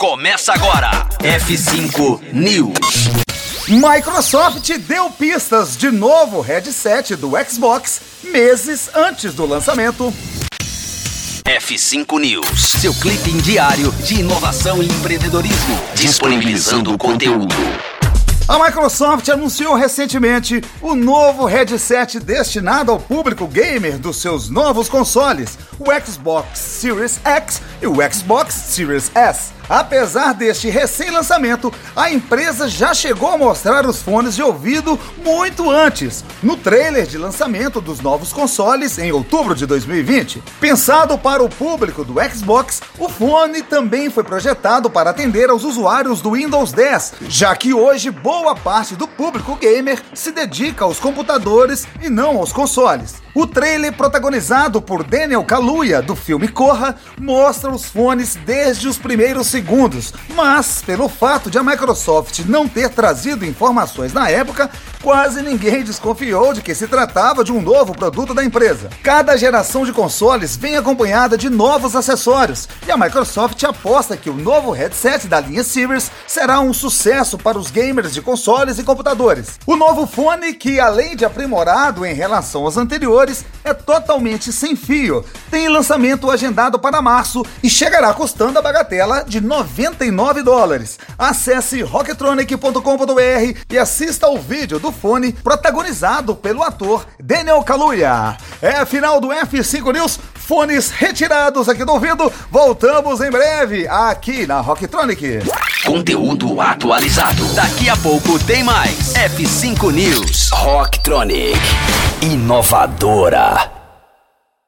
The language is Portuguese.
Começa agora. F5 News. Microsoft deu pistas de novo headset do Xbox meses antes do lançamento. F5 News, seu clipe diário de inovação e empreendedorismo, disponibilizando o conteúdo. A Microsoft anunciou recentemente o novo headset destinado ao público gamer dos seus novos consoles, o Xbox Series X e o Xbox Series S. Apesar deste recém-lançamento, a empresa já chegou a mostrar os fones de ouvido muito antes, no trailer de lançamento dos novos consoles em outubro de 2020. Pensado para o público do Xbox, o fone também foi projetado para atender aos usuários do Windows 10, já que hoje boa parte do público gamer se dedica aos computadores e não aos consoles. O trailer protagonizado por Daniel Kaluuya do filme Corra mostra os fones desde os primeiros segundos, mas pelo fato de a Microsoft não ter trazido informações na época, quase ninguém desconfiou de que se tratava de um novo produto da empresa. Cada geração de consoles vem acompanhada de novos acessórios, e a Microsoft aposta que o novo headset da linha Series será um sucesso para os gamers de consoles e computadores. O novo fone, que além de aprimorado em relação aos anteriores, é totalmente sem fio. Tem lançamento agendado para março e chegará custando a bagatela de 99 dólares. Acesse rocktronic.com.br e assista ao vídeo do fone protagonizado pelo ator Daniel Kaluuya. É final do F5 News, fones retirados aqui do ouvido. Voltamos em breve aqui na Rocktronic. Conteúdo atualizado. Daqui a pouco tem mais. F5 News. Rocktronic. Inovadora.